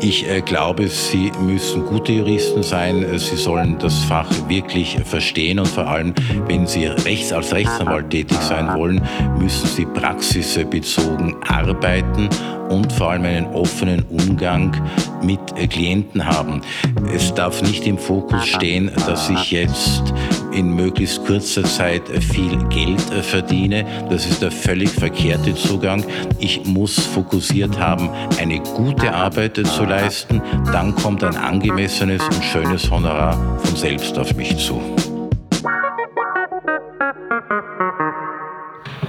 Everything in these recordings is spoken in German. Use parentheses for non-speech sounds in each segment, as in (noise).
Ich äh, glaube, Sie müssen gute Juristen sein. Sie sollen das Fach wirklich verstehen und vor allem, wenn Sie rechts als Rechtsanwalt tätig sein wollen, müssen Sie praxisbezogen arbeiten und vor allem einen offenen Umgang mit äh, Klienten haben. Es darf nicht im Fokus stehen, dass ich jetzt in möglichst kurzer Zeit viel Geld äh, verdiene. Das ist der völlig verkehrte Zugang. Ich muss fokussiert haben, eine gute Arbeit zu leisten. Dann kommt ein angemessenes und schönes Honorar von selbst auf mich zu.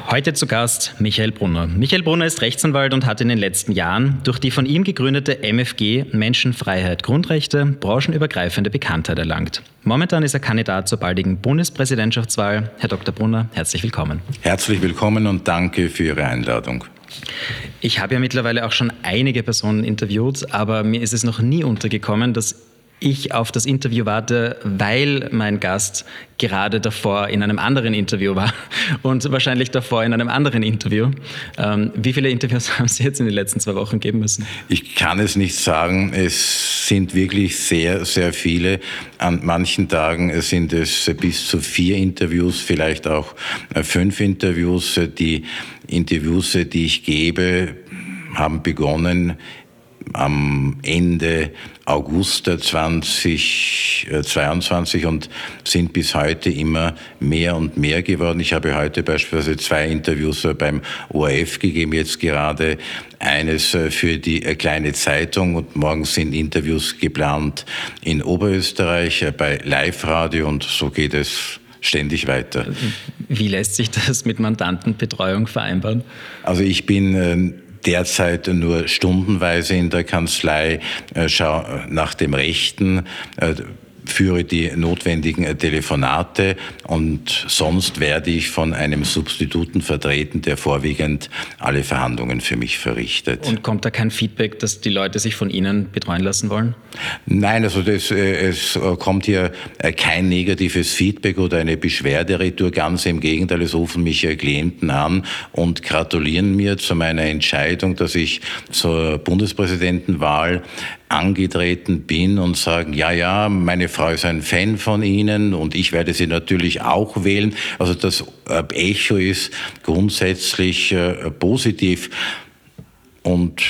Heute zu Gast Michael Brunner. Michael Brunner ist Rechtsanwalt und hat in den letzten Jahren durch die von ihm gegründete MFG Menschenfreiheit Grundrechte branchenübergreifende Bekanntheit erlangt. Momentan ist er Kandidat zur baldigen Bundespräsidentschaftswahl. Herr Dr. Brunner, herzlich willkommen. Herzlich willkommen und danke für Ihre Einladung. Ich habe ja mittlerweile auch schon einige Personen interviewt, aber mir ist es noch nie untergekommen, dass ich auf das Interview warte, weil mein Gast gerade davor in einem anderen Interview war (laughs) und wahrscheinlich davor in einem anderen Interview. Ähm, wie viele Interviews (laughs) haben Sie jetzt in den letzten zwei Wochen geben müssen? Ich kann es nicht sagen. Es sind wirklich sehr, sehr viele. An manchen Tagen sind es bis zu vier Interviews, vielleicht auch äh, fünf Interviews. Die Interviews, die ich gebe, haben begonnen am Ende August 2022 und sind bis heute immer mehr und mehr geworden. Ich habe heute beispielsweise zwei Interviews beim ORF gegeben, jetzt gerade eines für die kleine Zeitung und morgen sind Interviews geplant in Oberösterreich bei Live Radio und so geht es ständig weiter. Wie lässt sich das mit Mandantenbetreuung vereinbaren? Also ich bin äh, derzeit nur stundenweise in der Kanzlei, äh, schau nach dem Rechten äh, führe die notwendigen äh, Telefonate und sonst werde ich von einem Substituten vertreten, der vorwiegend alle Verhandlungen für mich verrichtet. Und kommt da kein Feedback, dass die Leute sich von Ihnen betreuen lassen wollen? Nein, also das, äh, es äh, kommt hier kein negatives Feedback oder eine Beschwerderetour, ganz im Gegenteil, es rufen mich Klienten an und gratulieren mir zu meiner Entscheidung, dass ich zur Bundespräsidentenwahl angetreten bin und sagen, ja, ja, meine Frau ist ein Fan von Ihnen und ich werde Sie natürlich auch wählen. Also das äh, Echo ist grundsätzlich äh, positiv. Und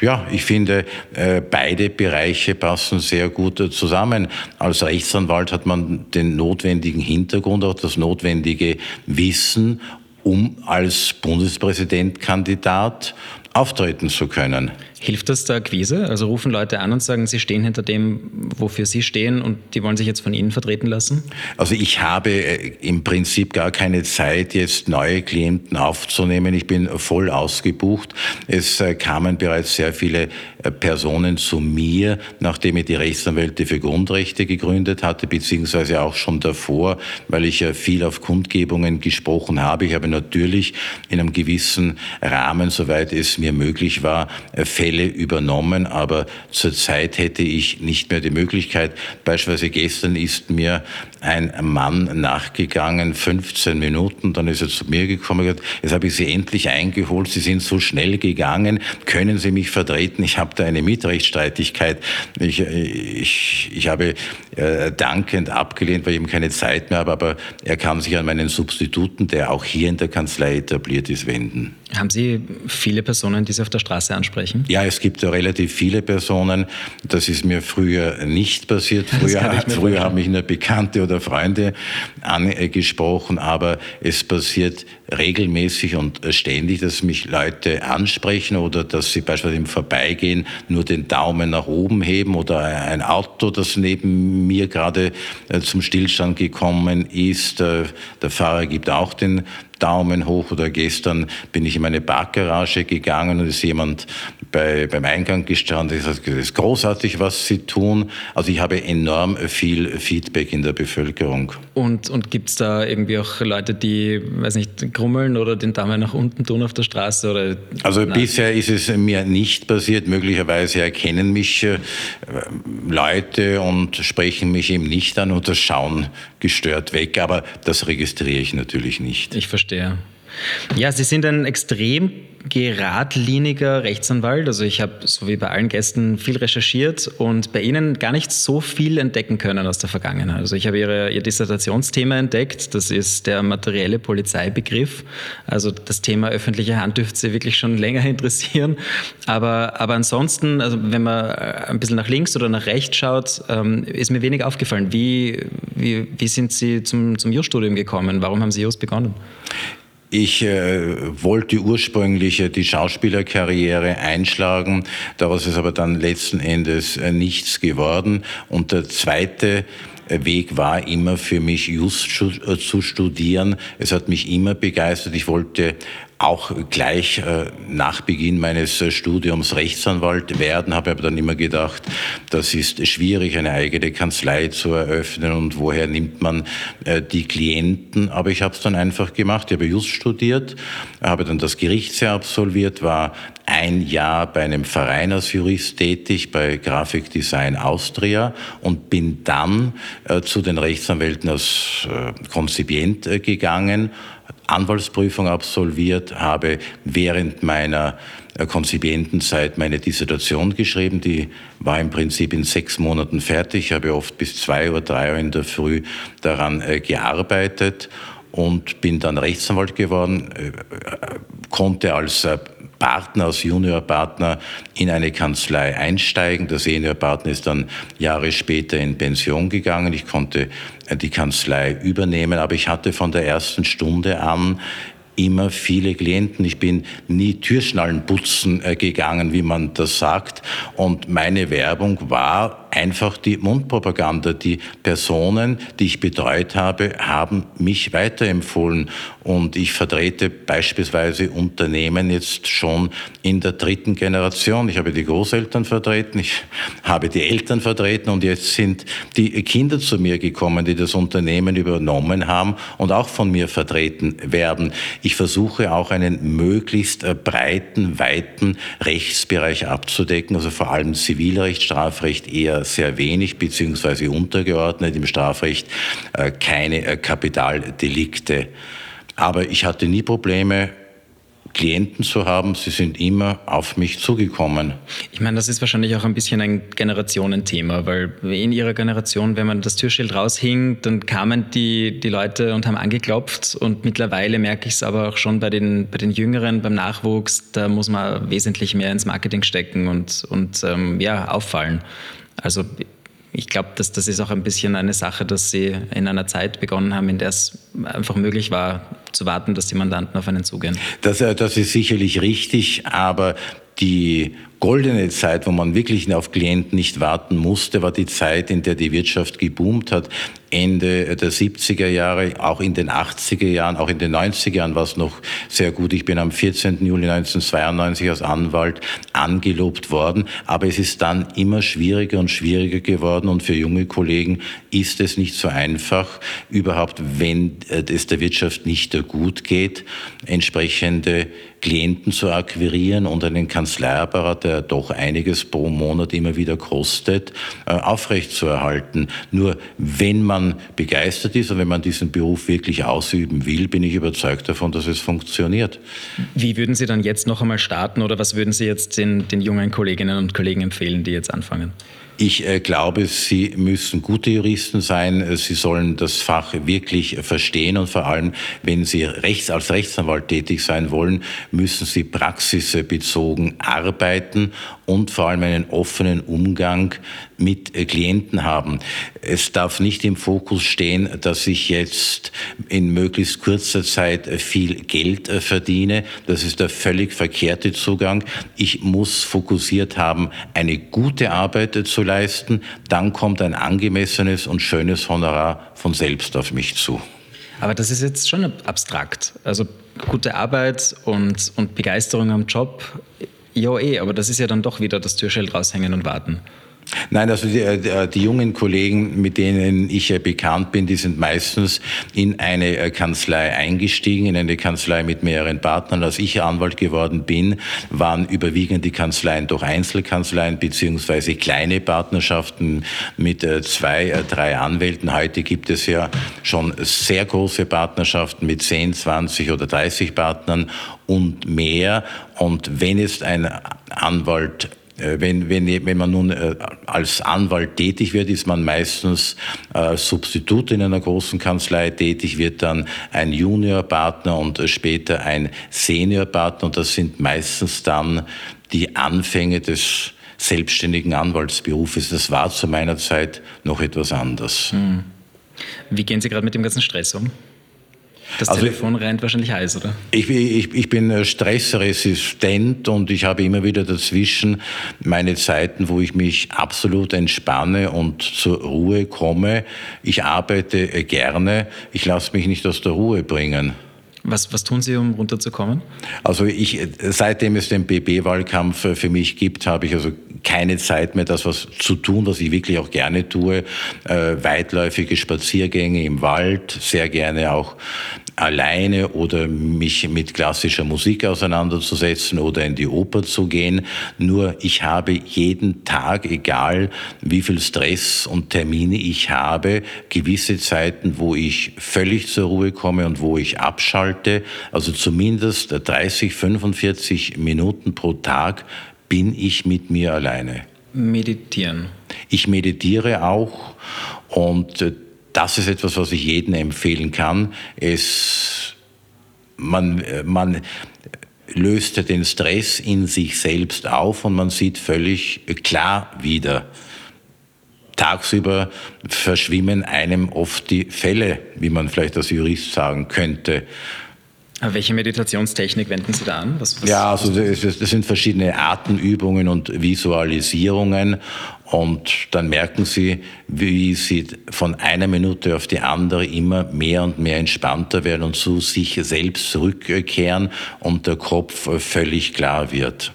ja, ich finde, äh, beide Bereiche passen sehr gut zusammen. Als Rechtsanwalt hat man den notwendigen Hintergrund, auch das notwendige Wissen, um als Bundespräsidentkandidat auftreten zu können. Hilft das der Akquise? Also rufen Leute an und sagen, sie stehen hinter dem, wofür sie stehen und die wollen sich jetzt von Ihnen vertreten lassen? Also ich habe äh, im Prinzip gar keine Zeit, jetzt neue Klienten aufzunehmen. Ich bin voll ausgebucht. Es äh, kamen bereits sehr viele äh, Personen zu mir, nachdem ich die Rechtsanwälte für Grundrechte gegründet hatte, beziehungsweise auch schon davor, weil ich ja viel auf Kundgebungen gesprochen habe. Ich habe natürlich in einem gewissen Rahmen, soweit es mir möglich war, Fälle Fälle übernommen, aber zurzeit hätte ich nicht mehr die Möglichkeit. Beispielsweise gestern ist mir ein Mann nachgegangen, 15 Minuten, dann ist er zu mir gekommen und gesagt, jetzt habe ich Sie endlich eingeholt, Sie sind so schnell gegangen, können Sie mich vertreten? Ich habe da eine Mietrechtsstreitigkeit. Ich, ich, ich habe äh, dankend abgelehnt, weil ich eben keine Zeit mehr habe, aber er kann sich an meinen Substituten, der auch hier in der Kanzlei etabliert ist, wenden. Haben Sie viele Personen, die Sie auf der Straße ansprechen? Ja, es gibt relativ viele Personen. Das ist mir früher nicht passiert. Früher, früher haben mich nur Bekannte oder Freunde angesprochen, aber es passiert regelmäßig und ständig, dass mich Leute ansprechen oder dass sie beispielsweise im Vorbeigehen nur den Daumen nach oben heben oder ein Auto, das neben mir gerade äh, zum Stillstand gekommen ist. Äh, der Fahrer gibt auch den Daumen hoch oder gestern bin ich in meine Parkgarage gegangen und ist jemand bei, beim Eingang gestanden, das ist großartig, was Sie tun. Also ich habe enorm viel Feedback in der Bevölkerung. Und, und gibt es da irgendwie auch Leute, die, weiß nicht, krummeln oder den Daumen nach unten tun auf der Straße? Oder? Also Nein. bisher ist es mir nicht passiert. Möglicherweise erkennen mich äh, Leute und sprechen mich eben nicht an oder schauen gestört weg. Aber das registriere ich natürlich nicht. Ich verstehe. Ja, Sie sind ein extrem geradliniger Rechtsanwalt. Also ich habe, so wie bei allen Gästen, viel recherchiert und bei Ihnen gar nicht so viel entdecken können aus der Vergangenheit. Also ich habe Ihr Dissertationsthema entdeckt, das ist der materielle Polizeibegriff. Also das Thema öffentliche Hand dürfte Sie wirklich schon länger (laughs) interessieren. Aber, aber ansonsten, also wenn man äh, ein bisschen nach links oder nach rechts schaut, ähm, ist mir wenig aufgefallen. Wie, wie, wie sind Sie zum, zum Jurstudium gekommen? Warum haben Sie Just begonnen? Ich äh, wollte ursprünglich äh, die Schauspielerkarriere einschlagen, daraus ist aber dann letzten Endes äh, nichts geworden. Und der zweite äh, Weg war immer für mich, just äh, zu studieren. Es hat mich immer begeistert. Ich wollte auch gleich äh, nach Beginn meines äh, Studiums Rechtsanwalt werden, habe aber dann immer gedacht, das ist schwierig, eine eigene Kanzlei zu eröffnen und woher nimmt man äh, die Klienten. Aber ich habe es dann einfach gemacht. Ich habe Just studiert, habe dann das Gerichtsjahr absolviert, war ein Jahr bei einem Verein als Jurist tätig, bei Graphic Design Austria und bin dann äh, zu den Rechtsanwälten als äh, Konzipient äh, gegangen Anwaltsprüfung absolviert, habe während meiner äh, Konzipientenzeit meine Dissertation geschrieben. Die war im Prinzip in sechs Monaten fertig. Ich habe oft bis zwei oder drei Uhr in der Früh daran äh, gearbeitet und bin dann Rechtsanwalt geworden, äh, konnte als Partner, als Juniorpartner in eine Kanzlei einsteigen. Der Seniorpartner ist dann Jahre später in Pension gegangen. Ich konnte die Kanzlei übernehmen, aber ich hatte von der ersten Stunde an immer viele Klienten. Ich bin nie Türschnallen putzen äh, gegangen, wie man das sagt. Und meine Werbung war einfach die Mundpropaganda. Die Personen, die ich betreut habe, haben mich weiterempfohlen. Und ich vertrete beispielsweise Unternehmen jetzt schon in der dritten Generation. Ich habe die Großeltern vertreten, ich habe die Eltern vertreten und jetzt sind die Kinder zu mir gekommen, die das Unternehmen übernommen haben und auch von mir vertreten werden. Ich versuche auch einen möglichst äh, breiten, weiten Rechtsbereich abzudecken, also vor allem Zivilrecht, Strafrecht eher sehr wenig beziehungsweise untergeordnet, im Strafrecht äh, keine äh, Kapitaldelikte. Aber ich hatte nie Probleme, Klienten zu haben. Sie sind immer auf mich zugekommen. Ich meine, das ist wahrscheinlich auch ein bisschen ein Generationenthema, weil in ihrer Generation, wenn man das Türschild raushing, dann kamen die, die Leute und haben angeklopft. Und mittlerweile merke ich es aber auch schon bei den, bei den Jüngeren, beim Nachwuchs, da muss man wesentlich mehr ins Marketing stecken und, und ähm, ja, auffallen. Also ich glaube, dass das ist auch ein bisschen eine Sache, dass sie in einer Zeit begonnen haben, in der es einfach möglich war, zu warten, dass die Mandanten auf einen zugehen. Das, äh, das ist sicherlich richtig, aber die goldene Zeit, wo man wirklich auf Klienten nicht warten musste, war die Zeit, in der die Wirtschaft geboomt hat. Ende der 70er Jahre, auch in den 80er Jahren, auch in den 90er Jahren war es noch sehr gut. Ich bin am 14. Juli 1992 als Anwalt angelobt worden, aber es ist dann immer schwieriger und schwieriger geworden und für junge Kollegen ist es nicht so einfach, überhaupt, wenn es der Wirtschaft nicht gut geht, entsprechende Klienten zu akquirieren und einen Kanzleiapparat, der doch einiges pro Monat immer wieder kostet, äh, aufrechtzuerhalten. Nur wenn man begeistert ist und wenn man diesen Beruf wirklich ausüben will, bin ich überzeugt davon, dass es funktioniert. Wie würden Sie dann jetzt noch einmal starten oder was würden Sie jetzt den, den jungen Kolleginnen und Kollegen empfehlen, die jetzt anfangen? Ich äh, glaube, Sie müssen gute Juristen sein. Sie sollen das Fach wirklich verstehen und vor allem, wenn Sie rechts, als Rechtsanwalt tätig sein wollen, müssen Sie praxisbezogen arbeiten und vor allem einen offenen Umgang mit äh, Klienten haben. Es darf nicht im Fokus stehen, dass ich jetzt in möglichst kurzer Zeit äh, viel Geld äh, verdiene. Das ist der völlig verkehrte Zugang. Ich muss fokussiert haben, eine gute Arbeit zu leisten. Dann kommt ein angemessenes und schönes Honorar von selbst auf mich zu. Aber das ist jetzt schon abstrakt. Also gute Arbeit und, und Begeisterung am Job ja, eh, aber das ist ja dann doch wieder das Türschild raushängen und warten. Nein, also die, äh, die, jungen Kollegen, mit denen ich ja bekannt bin, die sind meistens in eine äh, Kanzlei eingestiegen, in eine Kanzlei mit mehreren Partnern. Als ich Anwalt geworden bin, waren überwiegend die Kanzleien doch Einzelkanzleien beziehungsweise kleine Partnerschaften mit äh, zwei, drei Anwälten. Heute gibt es ja schon sehr große Partnerschaften mit 10, 20 oder 30 Partnern und mehr. Und wenn es ein Anwalt äh, wenn, wenn, wenn man nun äh, als Anwalt tätig wird, ist man meistens äh, Substitut in einer großen Kanzlei tätig, wird dann ein Juniorpartner und später ein Seniorpartner. Und das sind meistens dann die Anfänge des selbstständigen Anwaltsberufes. Das war zu meiner Zeit noch etwas anders. Hm. Wie gehen Sie gerade mit dem ganzen Stress um? Das also, Telefon rennt wahrscheinlich heiß, oder? Ich, ich, ich, bin äh, stressresistent und ich habe immer wieder dazwischen meine Zeiten, wo ich mich absolut entspanne und zur Ruhe komme. Ich arbeite äh, gerne, ich lasse mich nicht aus der Ruhe bringen. Was, was tun Sie, um runterzukommen? Also ich, seitdem es den BB-Wahlkampf äh, für mich gibt, habe ich also keine Zeit mehr, das was zu tun, was ich wirklich auch gerne tue. Äh, weitläufige Spaziergänge im Wald, sehr gerne auch alleine oder mich mit klassischer Musik auseinanderzusetzen oder in die Oper zu gehen. Nur ich habe jeden Tag, egal wie viel Stress und Termine ich habe, gewisse Zeiten, wo ich völlig zur Ruhe komme und wo ich abschalte. Also zumindest 30, 45 Minuten pro Tag bin ich mit mir alleine. Meditieren. Ich meditiere auch und äh, das ist etwas, was ich jedem empfehlen kann. Es, man, man löst den Stress in sich selbst auf und man sieht völlig klar wieder. Tagsüber verschwimmen einem oft die Fälle, wie man vielleicht als Jurist sagen könnte. Welche Meditationstechnik wenden Sie da an? Was, was, ja, also das, das, sind verschiedene Atemübungen und Visualisierungen und dann merken Sie, wie Sie von einer Minute auf die andere immer mehr und mehr entspannter werden und zu sich selbst zurückkehren und der Kopf völlig klar wird.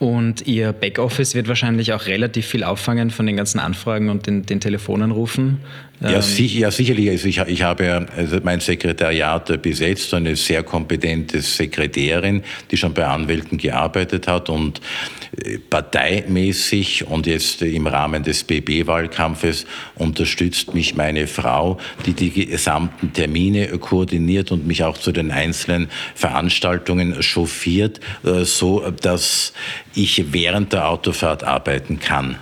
Und Ihr Backoffice wird wahrscheinlich auch relativ viel auffangen von den ganzen Anfragen und den, den Telefonanrufen. Ja, ähm, sicher, ja sicherlich. Also ich, ich habe also mein Sekretariat besetzt, eine sehr kompetente Sekretärin, die schon bei Anwälten gearbeitet hat und äh, parteimäßig und jetzt im Rahmen des BB-Wahlkampfes unterstützt mich meine Frau, die die gesamten Termine koordiniert und mich auch zu den einzelnen Veranstaltungen chauffiert, äh, so dass ich während der Autofahrt arbeiten kann.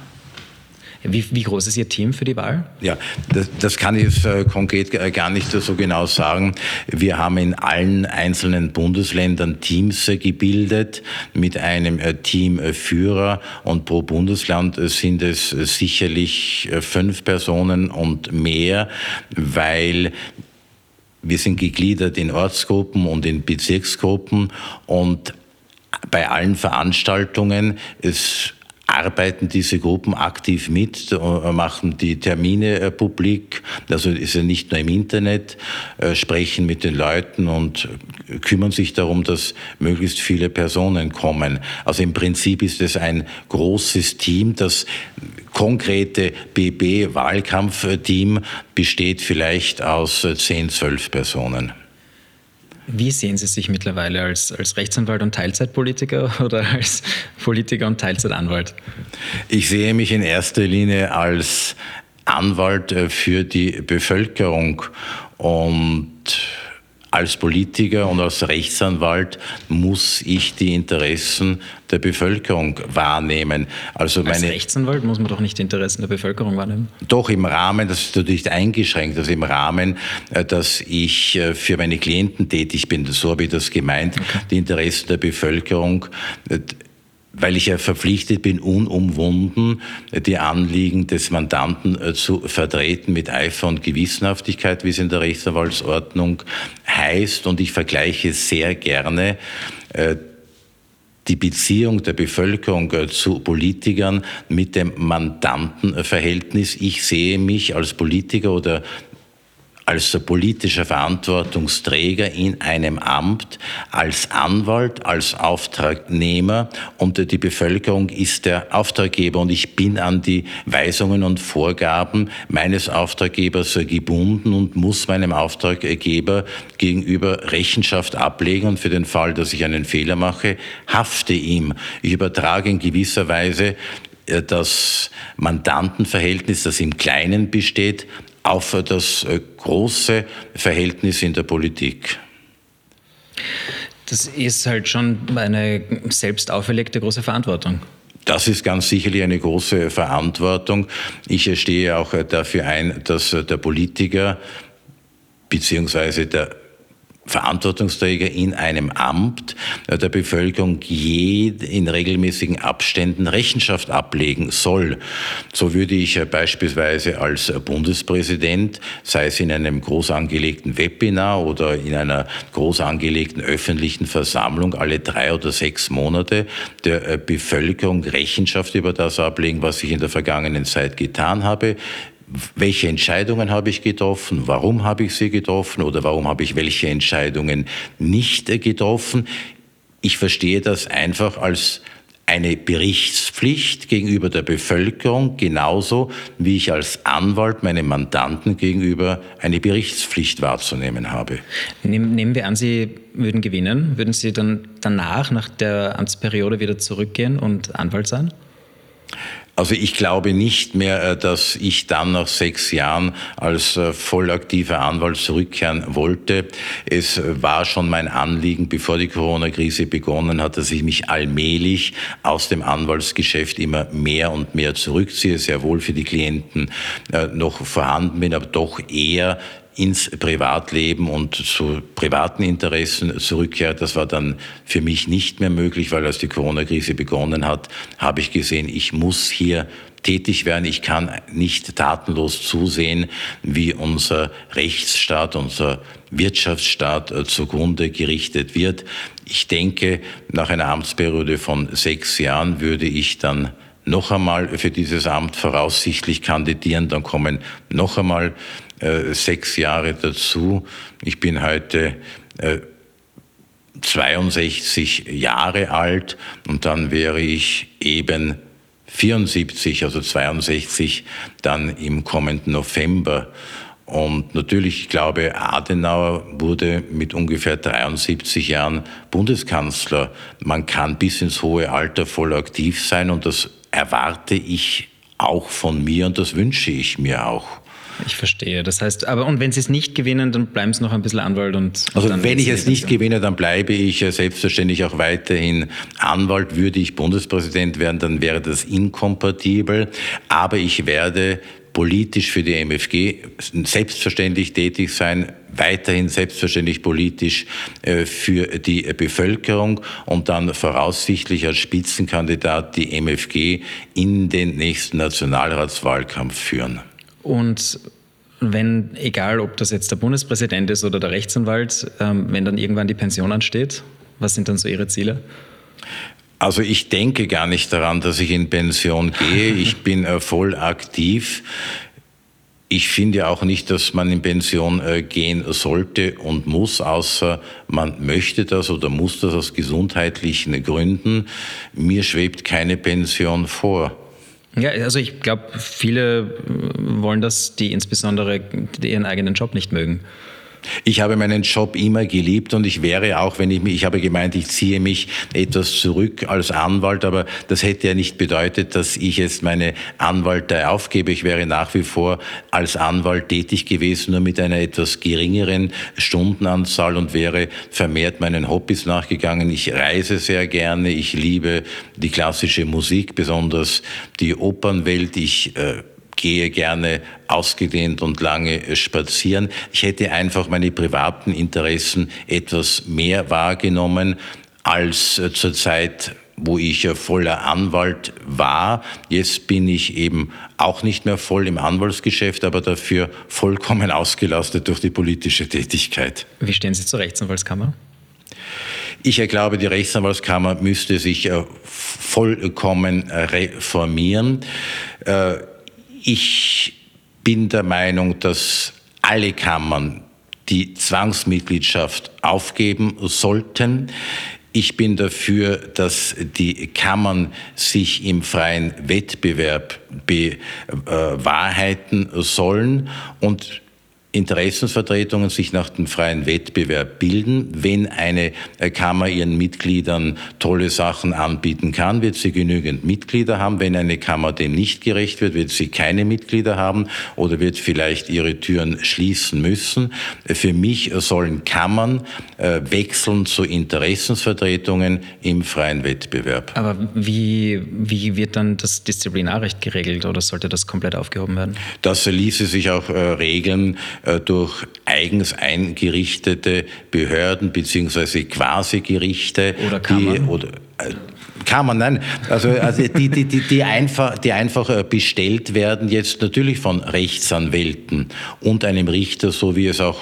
Wie, wie, groß ist Ihr Team für die Wahl? Ja, das, das kann ich jetzt äh, konkret gar nicht so genau sagen. Wir haben in allen einzelnen Bundesländern Teams äh, gebildet mit einem äh, Teamführer und pro Bundesland sind es sicherlich fünf Personen und mehr, weil wir sind gegliedert in Ortsgruppen und in Bezirksgruppen und bei allen Veranstaltungen es arbeiten diese Gruppen aktiv mit, äh, machen die Termine äh, publik, also ist ja nicht nur im Internet, äh, sprechen mit den Leuten und kümmern sich darum, dass möglichst viele Personen kommen. Also im Prinzip ist es ein großes Team, das konkrete BB-Wahlkampfteam besteht vielleicht aus 10, 12 Personen. Wie sehen Sie sich mittlerweile als, als Rechtsanwalt und Teilzeitpolitiker (laughs) oder als Politiker und Teilzeitanwalt? Ich sehe mich in erster Linie als Anwalt äh, für die Bevölkerung und als Politiker und als Rechtsanwalt muss ich die Interessen der Bevölkerung wahrnehmen. Also als Rechtsanwalt muss man doch nicht die Interessen der Bevölkerung wahrnehmen? Doch im Rahmen, das ist natürlich eingeschränkt, also im Rahmen, äh, dass ich äh, für meine Klienten tätig bin, so habe ich das gemeint, okay. die Interessen der Bevölkerung äh, weil ich ja verpflichtet bin, unumwunden die Anliegen des Mandanten äh, zu vertreten mit Eifer und Gewissenhaftigkeit, wie es in der Rechtsanwaltsordnung heißt. Und ich vergleiche sehr gerne äh, die Beziehung der Bevölkerung äh, zu Politikern mit dem Mandantenverhältnis. Ich sehe mich als Politiker oder als politischer Verantwortungsträger in einem Amt, als Anwalt, als Auftragnehmer und die Bevölkerung ist der Auftraggeber und ich bin an die Weisungen und Vorgaben meines Auftraggebers gebunden und muss meinem Auftraggeber gegenüber Rechenschaft ablegen und für den Fall, dass ich einen Fehler mache, hafte ihm. Ich übertrage in gewisser Weise äh, das Mandantenverhältnis, das im Kleinen besteht, auf das äh, große Verhältnis in der Politik. Das ist halt schon eine selbst auferlegte große Verantwortung. Das ist ganz sicherlich eine große Verantwortung. Ich stehe auch dafür ein, dass der Politiker beziehungsweise der Verantwortungsträger in einem Amt äh, der Bevölkerung je in regelmäßigen Abständen Rechenschaft ablegen soll. So würde ich äh, beispielsweise als Bundespräsident, sei es in einem groß angelegten Webinar oder in einer groß angelegten öffentlichen Versammlung alle drei oder sechs Monate der äh, Bevölkerung Rechenschaft über das ablegen, was ich in der vergangenen Zeit getan habe, welche Entscheidungen habe ich getroffen, warum habe ich sie getroffen oder warum habe ich welche Entscheidungen nicht getroffen. Ich verstehe das einfach als eine Berichtspflicht gegenüber der Bevölkerung, genauso wie ich als Anwalt meinem Mandanten gegenüber eine Berichtspflicht wahrzunehmen habe. Nehmen wir an, Sie würden gewinnen. Würden Sie dann danach, nach der Amtsperiode, wieder zurückgehen und Anwalt sein? Also ich glaube nicht mehr, äh, dass ich dann nach sechs Jahren als äh, vollaktiver Anwalt zurückkehren wollte. Es war schon mein Anliegen, bevor die Corona-Krise begonnen hat, dass ich mich allmählich aus dem Anwaltsgeschäft immer mehr und mehr zurückziehe, sehr wohl für die Klienten äh, noch vorhanden bin, aber doch eher ins Privatleben und zu privaten Interessen zurückkehrt. Das war dann für mich nicht mehr möglich, weil als die Corona-Krise begonnen hat, habe ich gesehen, ich muss hier tätig werden. Ich kann nicht tatenlos zusehen, wie unser Rechtsstaat, unser Wirtschaftsstaat äh, zugrunde gerichtet wird. Ich denke, nach einer Amtsperiode von sechs Jahren würde ich dann noch einmal für dieses Amt voraussichtlich kandidieren. Dann kommen noch einmal äh, sechs Jahre dazu. Ich bin heute äh, 62 Jahre alt und dann wäre ich eben 74, also 62, dann im kommenden November. Und natürlich, ich glaube, Adenauer wurde mit ungefähr 73 Jahren Bundeskanzler. Man kann bis ins hohe Alter voll aktiv sein und das erwarte ich auch von mir und das wünsche ich mir auch. Ich verstehe. Das heißt, aber und wenn Sie es nicht gewinnen, dann bleiben Sie noch ein bisschen Anwalt und. Also wenn ich es nicht gewinne, dann bleibe ich selbstverständlich auch weiterhin Anwalt. Würde ich Bundespräsident werden, dann wäre das inkompatibel. Aber ich werde politisch für die MFG selbstverständlich tätig sein, weiterhin selbstverständlich politisch äh, für die Bevölkerung und dann voraussichtlich als Spitzenkandidat die MFG in den nächsten Nationalratswahlkampf führen. Und wenn, egal ob das jetzt der Bundespräsident ist oder der Rechtsanwalt, ähm, wenn dann irgendwann die Pension ansteht, was sind dann so Ihre Ziele? Also ich denke gar nicht daran, dass ich in Pension gehe. Ich (laughs) bin äh, voll aktiv. Ich finde auch nicht, dass man in Pension äh, gehen sollte und muss, außer man möchte das oder muss das aus gesundheitlichen Gründen. Mir schwebt keine Pension vor. Ja, also ich glaube, viele wollen das, die insbesondere ihren eigenen Job nicht mögen. Ich habe meinen Job immer geliebt und ich wäre auch, wenn ich mich, ich habe gemeint, ich ziehe mich etwas zurück als Anwalt, aber das hätte ja nicht bedeutet, dass ich jetzt meine Anwaltei aufgebe. Ich wäre nach wie vor als Anwalt tätig gewesen, nur mit einer etwas geringeren Stundenanzahl und wäre vermehrt meinen Hobbys nachgegangen. Ich reise sehr gerne, ich liebe die klassische Musik, besonders die Opernwelt. Ich äh, gehe gerne ausgedehnt und lange spazieren. Ich hätte einfach meine privaten Interessen etwas mehr wahrgenommen als äh, zur Zeit, wo ich voller Anwalt war. Jetzt bin ich eben auch nicht mehr voll im Anwaltsgeschäft, aber dafür vollkommen ausgelastet durch die politische Tätigkeit. Wie stehen Sie zur Rechtsanwaltskammer? Ich glaube, die Rechtsanwaltskammer müsste sich äh, vollkommen reformieren. Äh, ich bin der Meinung, dass alle Kammern die Zwangsmitgliedschaft aufgeben sollten. Ich bin dafür, dass die Kammern sich im freien Wettbewerb bewahrheiten sollen und Interessensvertretungen sich nach dem freien Wettbewerb bilden. Wenn eine Kammer ihren Mitgliedern tolle Sachen anbieten kann, wird sie genügend Mitglieder haben. Wenn eine Kammer dem nicht gerecht wird, wird sie keine Mitglieder haben oder wird vielleicht ihre Türen schließen müssen. Für mich sollen Kammern äh, wechseln zu Interessensvertretungen im freien Wettbewerb. Aber wie, wie wird dann das Disziplinarrecht geregelt oder sollte das komplett aufgehoben werden? Das ließe sich auch äh, regeln äh, durch eigens eingerichtete Behörden beziehungsweise Quasi-Gerichte. Oder Kammern. Die, oder, äh, Kammern, nein. Also, also die, die, die, die, einfach, die einfach äh, bestellt werden, jetzt natürlich von Rechtsanwälten und einem Richter, so wie es auch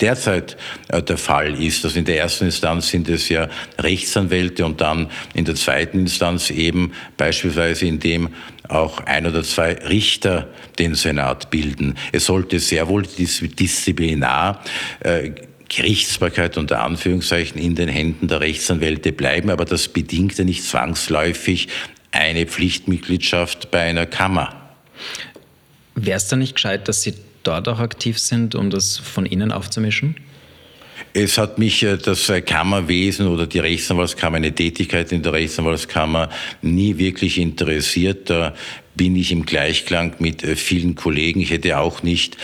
derzeit der Fall ist. Also in der ersten Instanz sind es ja Rechtsanwälte und dann in der zweiten Instanz eben beispielsweise indem auch ein oder zwei Richter den Senat bilden. Es sollte sehr wohl disziplinar äh, Gerichtsbarkeit unter Anführungszeichen in den Händen der Rechtsanwälte bleiben, aber das bedingt ja nicht zwangsläufig eine Pflichtmitgliedschaft bei einer Kammer. Wäre es da nicht gescheit, dass Sie dort auch aktiv sind, um das von innen aufzumischen? Es hat mich äh, das äh, Kammerwesen oder die Rechtsanwaltskammer, eine Tätigkeit in der Rechtsanwaltskammer nie wirklich interessiert. Da bin ich im Gleichklang mit äh, vielen Kollegen. Ich hätte auch nicht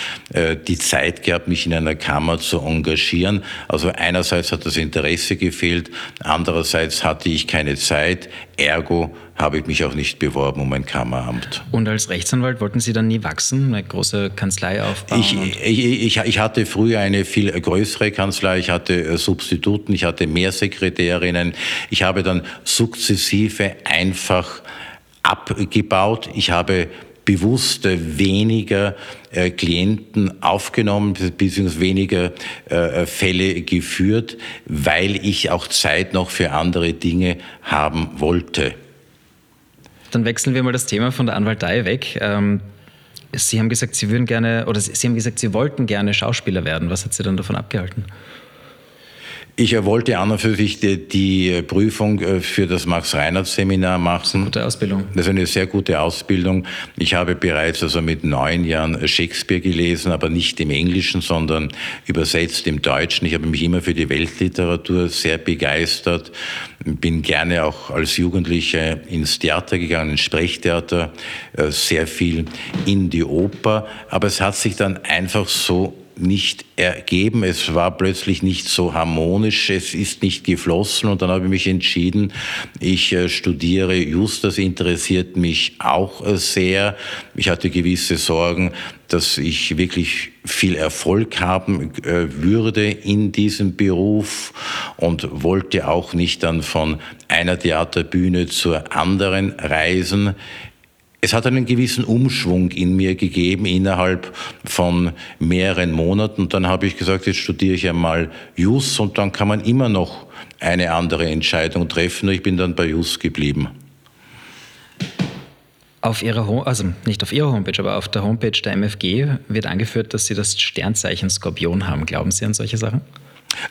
die Zeit gehabt, mich in einer Kammer zu engagieren. Also einerseits hat das Interesse gefehlt, andererseits hatte ich keine Zeit. Ergo habe ich mich auch nicht beworben um ein Kammeramt. Und als Rechtsanwalt wollten Sie dann nie wachsen, eine große Kanzlei aufbauen? Ich, ich, ich, hatte früher eine viel größere Kanzlei, ich hatte äh, Substituten, ich hatte mehr Sekretärinnen. Ich habe dann sukzessive einfach abgebaut. Ich habe bewusst weniger äh, Klienten aufgenommen, beziehungsweise weniger äh, Fälle geführt, weil ich auch Zeit noch für andere Dinge haben wollte. Dann wechseln wir mal das Thema von der Anwaltei weg. Ähm, Sie haben gesagt, Sie würden gerne, oder Sie haben gesagt, Sie wollten gerne Schauspieler werden. Was hat Sie dann davon abgehalten? Ich wollte an und für sich die, die Prüfung äh, für das Max-Reinhardt-Seminar machen. Gute Ausbildung. Das ist eine sehr gute Ausbildung. Ich habe bereits also mit neun Jahren Shakespeare gelesen, aber nicht im Englischen, sondern übersetzt im Deutschen. Ich habe mich immer für die Weltliteratur sehr begeistert, bin gerne auch als Jugendlicher ins Theater gegangen, ins Sprechtheater, äh, sehr viel in die Oper. Aber es hat sich dann einfach so nicht ergeben. Es war plötzlich nicht so harmonisch, es ist nicht geflossen und dann habe ich mich entschieden, ich äh, studiere Just, das interessiert mich auch äh, sehr. Ich hatte gewisse Sorgen, dass ich wirklich viel Erfolg haben äh, würde in diesem Beruf und wollte auch nicht dann von einer Theaterbühne zur anderen reisen. Es hat einen gewissen Umschwung in mir gegeben innerhalb von mehreren Monaten. Und dann habe ich gesagt, jetzt studiere ich einmal Jus und dann kann man immer noch eine andere Entscheidung treffen. Ich bin dann bei Jus geblieben. Auf ihrer also nicht auf ihrer Homepage, aber auf der Homepage der MFG wird angeführt, dass Sie das Sternzeichen Skorpion haben. Glauben Sie an solche Sachen?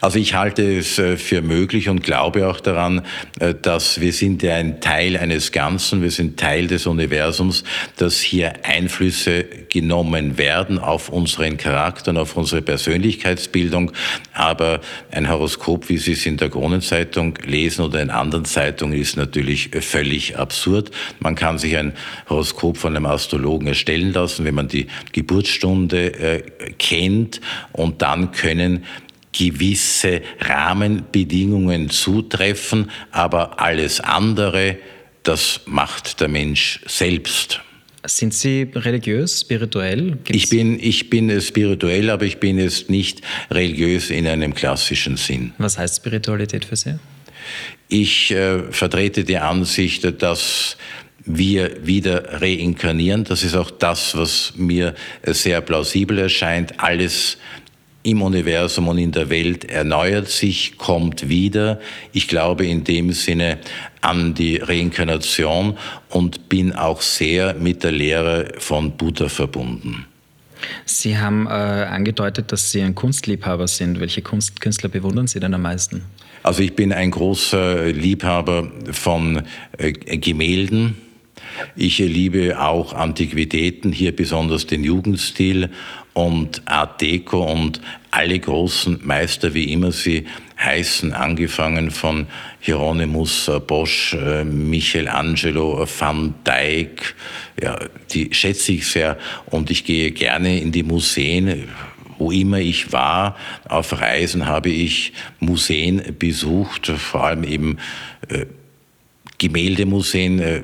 Also ich halte es äh, für möglich und glaube auch daran, äh, dass wir sind ja ein Teil eines Ganzen, wir sind Teil des Universums, dass hier Einflüsse genommen werden auf unseren Charakter und auf unsere Persönlichkeitsbildung. Aber ein Horoskop, wie Sie es in der Kronenzeitung lesen oder in anderen Zeitungen, ist natürlich völlig absurd. Man kann sich ein Horoskop von einem Astrologen erstellen lassen, wenn man die Geburtsstunde äh, kennt und dann können gewisse Rahmenbedingungen zutreffen, aber alles andere, das macht der Mensch selbst. Sind Sie religiös, spirituell? Gibt's ich bin, ich bin spirituell, aber ich bin es nicht religiös in einem klassischen Sinn. Was heißt Spiritualität für Sie? Ich äh, vertrete die Ansicht, dass wir wieder reinkarnieren. Das ist auch das, was mir sehr plausibel erscheint. Alles im Universum und in der Welt erneuert sich, kommt wieder. Ich glaube in dem Sinne an die Reinkarnation und bin auch sehr mit der Lehre von Buddha verbunden. Sie haben äh, angedeutet, dass Sie ein Kunstliebhaber sind. Welche Kunst Künstler bewundern Sie denn am meisten? Also ich bin ein großer Liebhaber von äh, Gemälden. Ich liebe auch Antiquitäten, hier besonders den Jugendstil und Art Deco und alle großen Meister, wie immer sie heißen, angefangen von Hieronymus Bosch, äh, Michelangelo, Van Dyck, ja, die schätze ich sehr und ich gehe gerne in die Museen. Wo immer ich war, auf Reisen habe ich Museen besucht, vor allem eben äh, Gemäldemuseen, äh,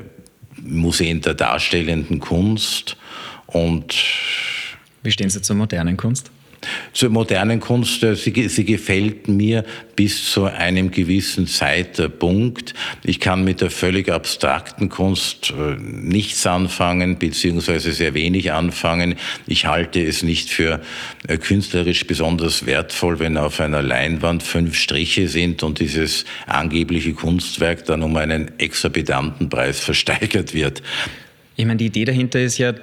Museen der darstellenden Kunst und wie stehen Sie zur modernen Kunst? Zur modernen Kunst, äh, sie, sie, gefällt mir bis zu einem gewissen Zeitpunkt. Ich kann mit der völlig abstrakten Kunst äh, nichts anfangen, beziehungsweise sehr wenig anfangen. Ich halte es nicht für äh, künstlerisch besonders wertvoll, wenn auf einer Leinwand fünf Striche sind und dieses angebliche Kunstwerk dann um einen exorbitanten Preis (laughs) versteigert wird. Ich meine, die Idee dahinter ist ja,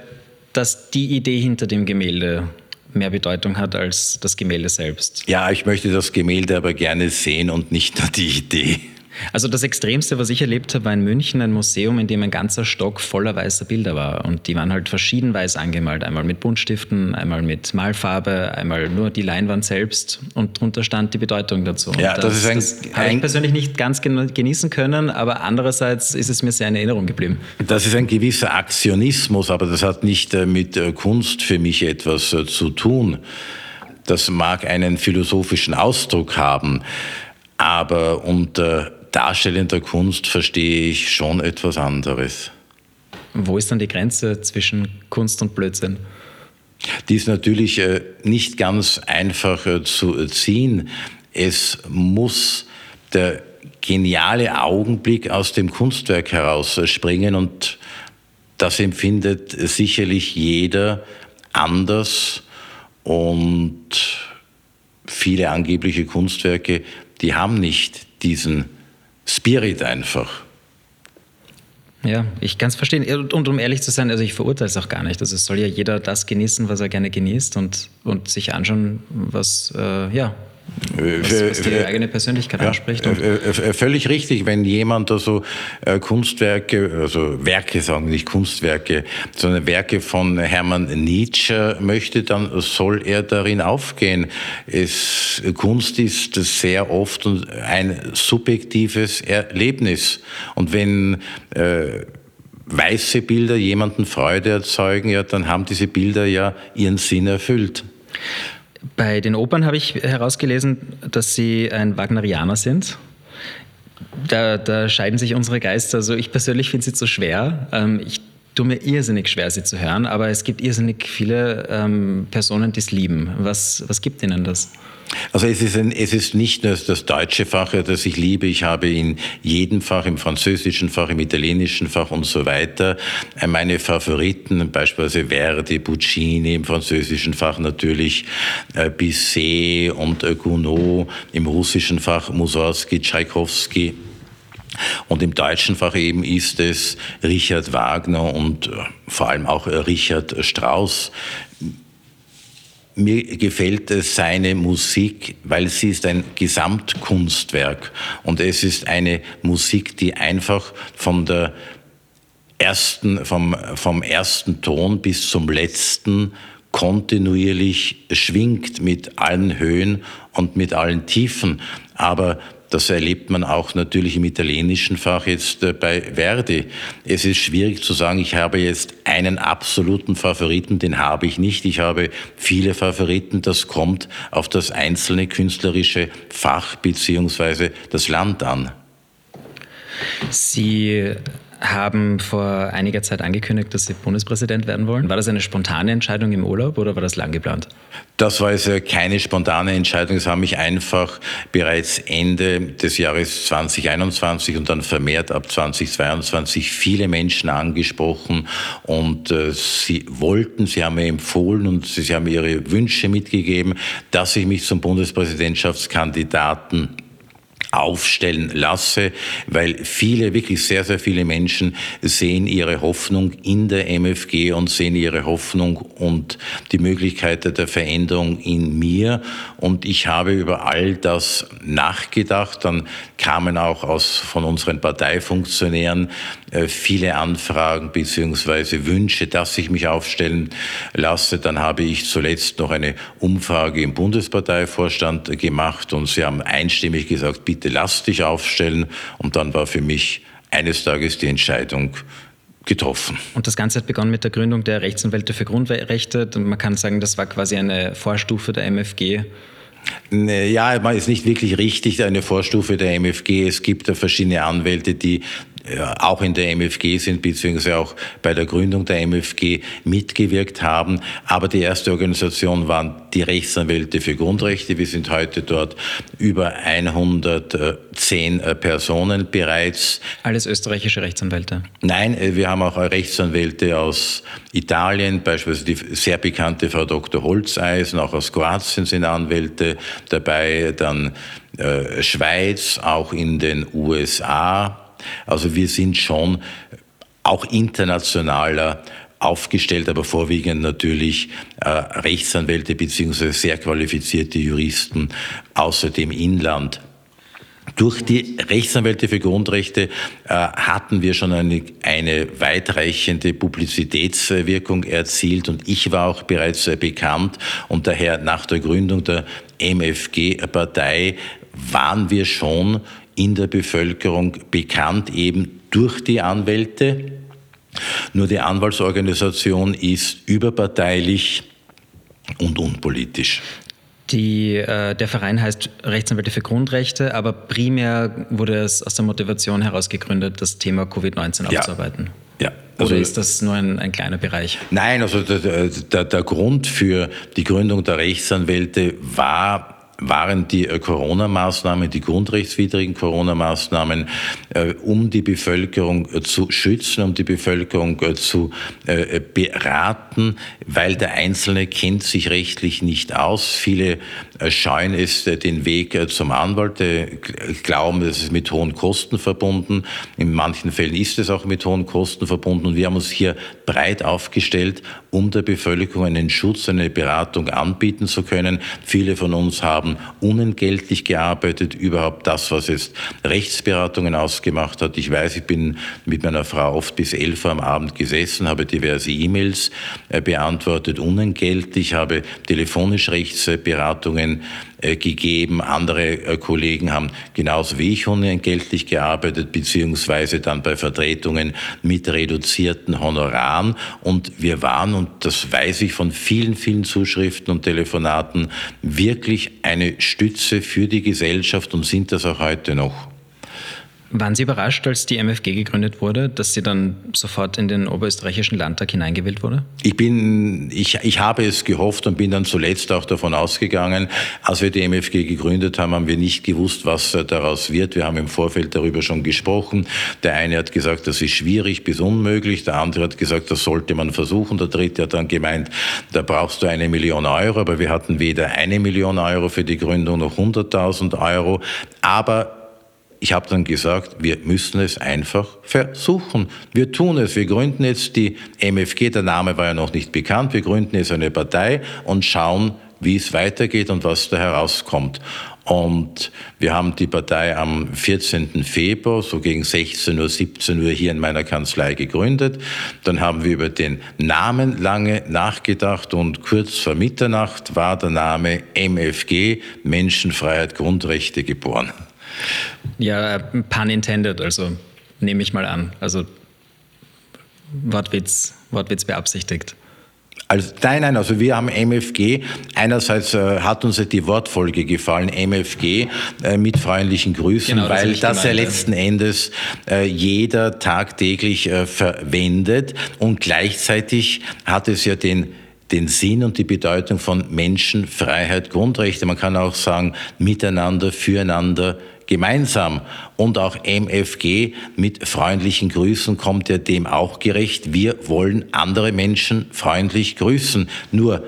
dass die Idee hinter dem Gemälde mehr Bedeutung hat als das Gemälde selbst. Ja, ich möchte das Gemälde aber gerne sehen und nicht nur die Idee. Also das Extremste, was ich erlebt habe, war in München ein Museum, in dem ein ganzer Stock voller weißer Bilder war. Und die waren halt verschieden weiß angemalt. Einmal mit Buntstiften, einmal mit Malfarbe, einmal nur die Leinwand selbst. Und drunter stand die Bedeutung dazu. Ja, das, das, ist ein, das habe ich persönlich nicht ganz genießen können, aber andererseits ist es mir sehr in Erinnerung geblieben. Das ist ein gewisser Aktionismus, aber das hat nicht äh, mit äh, Kunst für mich etwas äh, zu tun. Das mag einen philosophischen Ausdruck haben, aber unter darstellender Kunst verstehe ich schon etwas anderes. Wo ist dann die Grenze zwischen Kunst und Blödsinn? Die ist natürlich äh, nicht ganz einfach äh, zu ziehen. Es muss der geniale Augenblick aus dem Kunstwerk herausspringen und das empfindet sicherlich jeder anders und viele angebliche Kunstwerke, die haben nicht diesen Spirit einfach. Ja, ich kann es verstehen. Und um ehrlich zu sein, also ich verurteile es auch gar nicht. Also es soll ja jeder das genießen, was er gerne genießt und, und sich anschauen, was, äh, ja, was, was die eigene Persönlichkeit ja, anspricht. völlig richtig, wenn jemand also äh, Kunstwerke, also Werke sagen, nicht Kunstwerke, sondern Werke von Hermann Nietzsche möchte, dann soll er darin aufgehen. Es, Kunst ist sehr oft ein subjektives Erlebnis. Und wenn äh, weiße Bilder jemanden Freude erzeugen, ja, dann haben diese Bilder ja ihren Sinn erfüllt. Bei den Opern habe ich herausgelesen, dass Sie ein Wagnerianer sind. Da, da scheiden sich unsere Geister. Also ich persönlich finde sie zu schwer. Ähm, ich tue mir irrsinnig schwer, sie zu hören, aber es gibt irrsinnig viele ähm, Personen, die es lieben. Was, was gibt Ihnen das? Also es ist, ein, es ist nicht nur das deutsche Fach, das ich liebe. Ich habe in jedem Fach, im französischen Fach, im italienischen Fach und so weiter äh, meine Favoriten, beispielsweise Verdi, Puccini, im französischen Fach natürlich äh, Bizet und äh, Gounod, im russischen Fach Mussorgsky, Tschaikowski. Und im deutschen Fach eben ist es Richard Wagner und vor allem auch Richard Strauss, mir gefällt seine Musik, weil sie ist ein Gesamtkunstwerk und es ist eine Musik, die einfach von der ersten, vom, vom ersten Ton bis zum letzten kontinuierlich schwingt mit allen Höhen und mit allen Tiefen. Aber das erlebt man auch natürlich im italienischen Fach jetzt äh, bei Verdi. Es ist schwierig zu sagen, ich habe jetzt einen absoluten Favoriten, den habe ich nicht. Ich habe viele Favoriten, das kommt auf das einzelne künstlerische Fach beziehungsweise das Land an. Sie haben vor einiger Zeit angekündigt, dass Sie Bundespräsident werden wollen. War das eine spontane Entscheidung im Urlaub oder war das lang geplant? Das war also keine spontane Entscheidung. Es haben mich einfach bereits Ende des Jahres 2021 und dann vermehrt ab 2022 viele Menschen angesprochen und äh, sie wollten, sie haben mir empfohlen und sie, sie haben ihre Wünsche mitgegeben, dass ich mich zum Bundespräsidentschaftskandidaten aufstellen lasse, weil viele, wirklich sehr, sehr viele Menschen sehen ihre Hoffnung in der MFG und sehen ihre Hoffnung und die Möglichkeit der Veränderung in mir. Und ich habe über all das nachgedacht. Dann kamen auch aus, von unseren Parteifunktionären viele Anfragen beziehungsweise Wünsche, dass ich mich aufstellen lasse. Dann habe ich zuletzt noch eine Umfrage im Bundesparteivorstand gemacht und sie haben einstimmig gesagt, bitte bitte lass dich aufstellen. Und dann war für mich eines Tages die Entscheidung getroffen. Und das Ganze hat begonnen mit der Gründung der Rechtsanwälte für Grundrechte. Man kann sagen, das war quasi eine Vorstufe der MFG. Ja, man ist nicht wirklich richtig eine Vorstufe der MFG. Es gibt da verschiedene Anwälte, die auch in der MFG sind, beziehungsweise auch bei der Gründung der MFG mitgewirkt haben. Aber die erste Organisation waren die Rechtsanwälte für Grundrechte. Wir sind heute dort über 110 Personen bereits. Alles österreichische Rechtsanwälte? Nein, wir haben auch Rechtsanwälte aus Italien, beispielsweise die sehr bekannte Frau Dr. Holzeisen, auch aus Kroatien sind Anwälte dabei, dann äh, Schweiz, auch in den USA also wir sind schon auch internationaler aufgestellt, aber vorwiegend natürlich äh, Rechtsanwälte beziehungsweise sehr qualifizierte Juristen außer dem Inland. Durch die Rechtsanwälte für Grundrechte äh, hatten wir schon eine, eine weitreichende Publizitätswirkung erzielt und ich war auch bereits äh, bekannt und daher nach der Gründung der MFG-Partei waren wir schon in der Bevölkerung bekannt, eben durch die Anwälte. Nur die Anwaltsorganisation ist überparteilich und unpolitisch. Die, äh, der Verein heißt Rechtsanwälte für Grundrechte, aber primär wurde es aus der Motivation heraus gegründet, das Thema Covid-19 ja. aufzuarbeiten. Ja. Also, Oder ist das nur ein, ein kleiner Bereich? Nein, also der, der, der Grund für die Gründung der Rechtsanwälte war waren die äh, Corona-Maßnahmen, die grundrechtswidrigen Corona-Maßnahmen, äh, um die Bevölkerung äh, zu schützen, um die Bevölkerung zu beraten, weil der Einzelne kennt sich rechtlich nicht aus. Viele scheuen es den Weg zum Anwalt, glauben, es ist mit hohen Kosten verbunden. In manchen Fällen ist es auch mit hohen Kosten verbunden. Und wir haben uns hier breit aufgestellt, um der Bevölkerung einen Schutz, eine Beratung anbieten zu können. Viele von uns haben haben unentgeltlich gearbeitet, überhaupt das, was jetzt Rechtsberatungen ausgemacht hat. Ich weiß, ich bin mit meiner Frau oft bis elf Uhr am Abend gesessen, habe diverse E-Mails äh, beantwortet, unentgeltlich, habe telefonisch Rechtsberatungen äh, gegeben. Andere äh, Kollegen haben genauso wie ich unentgeltlich gearbeitet, beziehungsweise dann bei Vertretungen mit reduzierten Honoraren. Und wir waren, und das weiß ich von vielen, vielen Zuschriften und Telefonaten, wirklich eine Stütze für die Gesellschaft und sind das auch heute noch. Waren Sie überrascht, als die MFG gegründet wurde, dass sie dann sofort in den oberösterreichischen Landtag hineingewählt wurde? Ich bin, ich, ich habe es gehofft und bin dann zuletzt auch davon ausgegangen. Als wir die MFG gegründet haben, haben wir nicht gewusst, was daraus wird. Wir haben im Vorfeld darüber schon gesprochen. Der eine hat gesagt, das ist schwierig bis unmöglich. Der andere hat gesagt, das sollte man versuchen. Der dritte hat dann gemeint, da brauchst du eine Million Euro. Aber wir hatten weder eine Million Euro für die Gründung noch 100.000 Euro. Aber ich habe dann gesagt, wir müssen es einfach versuchen. Wir tun es. Wir gründen jetzt die MFG, der Name war ja noch nicht bekannt, wir gründen jetzt eine Partei und schauen, wie es weitergeht und was da herauskommt. Und wir haben die Partei am 14. Februar, so gegen 16 Uhr, 17 Uhr hier in meiner Kanzlei gegründet. Dann haben wir über den Namen lange nachgedacht und kurz vor Mitternacht war der Name MFG, Menschenfreiheit, Grundrechte geboren. Ja, pun intended, also nehme ich mal an. Also Wortwitz, Wortwitz beabsichtigt. Also, nein, nein, also wir haben MFG. Einerseits äh, hat uns die Wortfolge gefallen, MFG äh, mit freundlichen Grüßen, genau, weil das, das ja letzten Endes äh, jeder tagtäglich äh, verwendet und gleichzeitig hat es ja den den Sinn und die Bedeutung von Menschen, Freiheit, Grundrechte. Man kann auch sagen, miteinander, füreinander, gemeinsam. Und auch MFG mit freundlichen Grüßen kommt ja dem auch gerecht. Wir wollen andere Menschen freundlich grüßen. Nur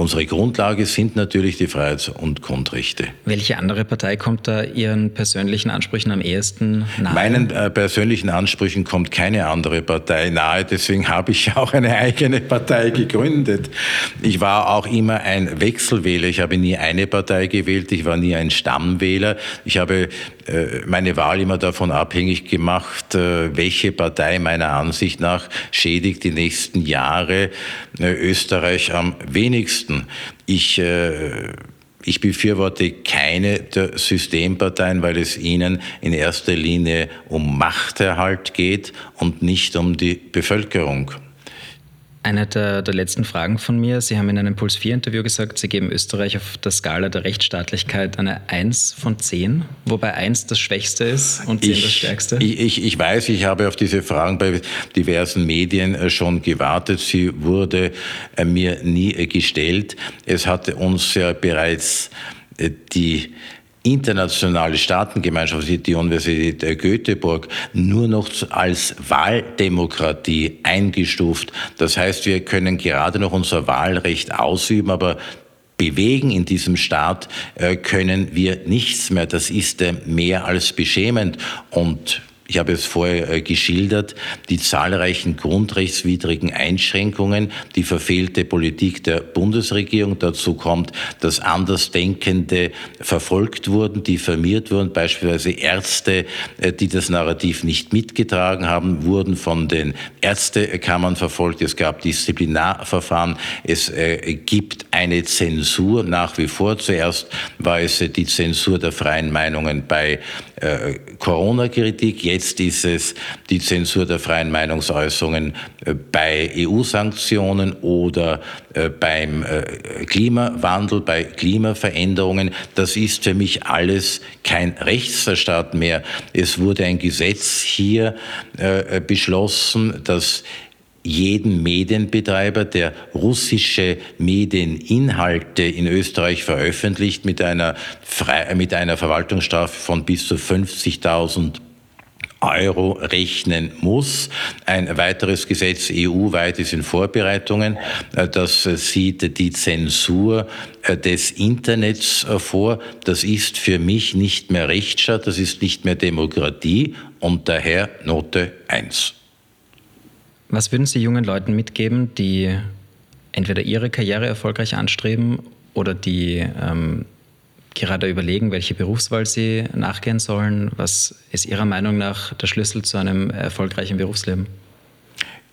unsere Grundlage sind natürlich die Freiheits- und Grundrechte. Welche andere Partei kommt da Ihren persönlichen Ansprüchen am ehesten nahe? Meinen äh, persönlichen Ansprüchen kommt keine andere Partei nahe. Deswegen habe ich (laughs) auch eine eigene Partei gegründet. Ich war auch immer ein Wechselwähler. Ich habe nie eine Partei gewählt. Ich war nie ein Stammwähler. Ich habe meine Wahl immer davon abhängig gemacht, äh, welche Partei meiner Ansicht nach schädigt die nächsten Jahre äh, Österreich am wenigsten. Ich ich befürworte keine der Systemparteien, weil es ihnen in erster Linie um Machterhalt geht und nicht um die Bevölkerung. Eine der, der, letzten Fragen von mir. Sie haben in einem Puls 4-Interview gesagt, Sie geben Österreich auf der Skala der Rechtsstaatlichkeit eine 1 von 10, wobei 1 das Schwächste ist und 10 ich, das Stärkste. Ich, ich, weiß, ich habe auf diese Fragen bei diversen Medien äh, schon gewartet. Sie wurde äh, mir nie äh, gestellt. Es hatte uns ja bereits die internationale Staatengemeinschaft, die Universität Göteborg, nur noch als Wahldemokratie eingestuft. Das heißt, wir können gerade noch unser Wahlrecht ausüben, aber bewegen in diesem Staat äh, können wir nichts mehr. Das ist äh, mehr als beschämend. Und ich habe es vorher äh, geschildert, die zahlreichen grundrechtswidrigen Einschränkungen, die verfehlte Politik der Bundesregierung. Dazu kommt, dass Andersdenkende verfolgt wurden, diffamiert wurden, beispielsweise Ärzte, äh, die das Narrativ nicht mitgetragen haben, wurden von den Ärztekammern verfolgt. Es gab Disziplinarverfahren. Es äh, gibt eine Zensur nach wie vor. Zuerst war es die Zensur der freien Meinungen bei Corona-Kritik. Jetzt ist es die Zensur der freien Meinungsäußerungen äh, bei EU-Sanktionen oder äh, beim äh, Klimawandel, bei Klimaveränderungen. Das ist für mich alles kein Rechtsstaat mehr. Es wurde ein Gesetz hier beschlossen, das jeden Medienbetreiber, der russische Medieninhalte in Österreich veröffentlicht, mit einer, mit einer Verwaltungsstrafe von bis zu 50.000 Euro rechnen muss. Ein weiteres Gesetz EU-weit ist in Vorbereitungen. Äh, das sieht die Zensur äh, des Internets äh, vor. Das ist für mich nicht mehr Rechtsstaat, das ist nicht mehr Demokratie und daher Note 1. Was würden Sie jungen Leuten mitgeben, die entweder ihre Karriere erfolgreich anstreben oder die ähm, gerade überlegen, welche Berufswahl sie nachgehen sollen. Was ist Ihrer Meinung nach der Schlüssel zu einem erfolgreichen Berufsleben?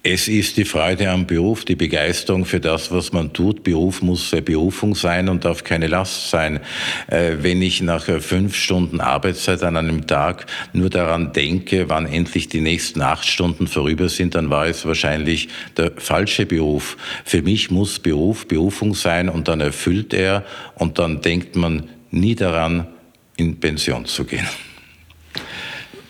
Es ist die Freude am Beruf, die Begeisterung für das, was man tut. Beruf muss Berufung sein und darf keine Last sein. Äh, wenn ich nach fünf Stunden Arbeitszeit an einem Tag nur daran denke, wann endlich die nächsten acht Stunden vorüber sind, dann war es wahrscheinlich der falsche Beruf. Für mich muss Beruf Berufung sein und dann erfüllt er und dann denkt man nie daran, in Pension zu gehen.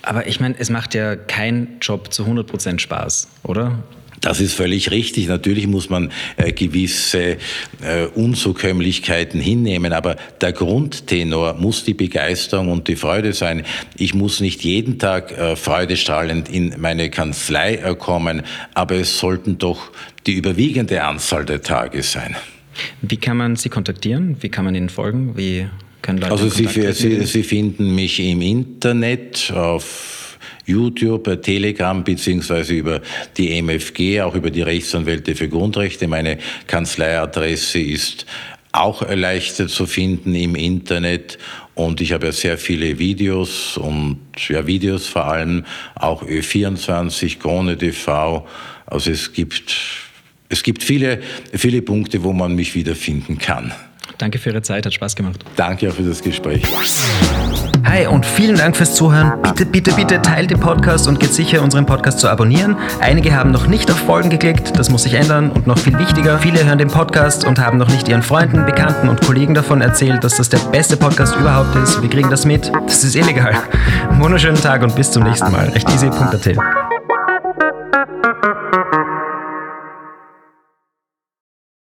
Aber ich meine, es macht ja kein Job zu 100 Prozent Spaß, oder? Das ist völlig richtig. Natürlich muss man äh, gewisse äh, Unzukömmlichkeiten hinnehmen, aber der Grundtenor muss die Begeisterung und die Freude sein. Ich muss nicht jeden Tag äh, freudestrahlend in meine Kanzlei äh, kommen, aber es sollten doch die überwiegende Anzahl der Tage sein. Wie kann man Sie kontaktieren? Wie kann man Ihnen folgen? Wie können Leute also Sie, Sie, Sie finden mich im Internet auf YouTube, Telegram beziehungsweise über die MFG, auch über die Rechtsanwälte für Grundrechte. Meine Kanzleiadresse ist auch leichter zu finden im Internet und ich habe ja sehr viele Videos und ja Videos vor allem auch Ö24, Krone TV. Also es gibt es gibt viele viele Punkte, wo man mich wiederfinden kann. Danke für Ihre Zeit, hat Spaß gemacht. Danke auch für das Gespräch. Hi und vielen Dank fürs Zuhören. Bitte, bitte, bitte teilt den Podcast und geht sicher, unseren Podcast zu abonnieren. Einige haben noch nicht auf Folgen geklickt, das muss sich ändern und noch viel wichtiger, viele hören den Podcast und haben noch nicht ihren Freunden, Bekannten und Kollegen davon erzählt, dass das der beste Podcast überhaupt ist. Wir kriegen das mit. Das ist illegal. Wunderschönen Tag und bis zum nächsten Mal. Rechteasy.at.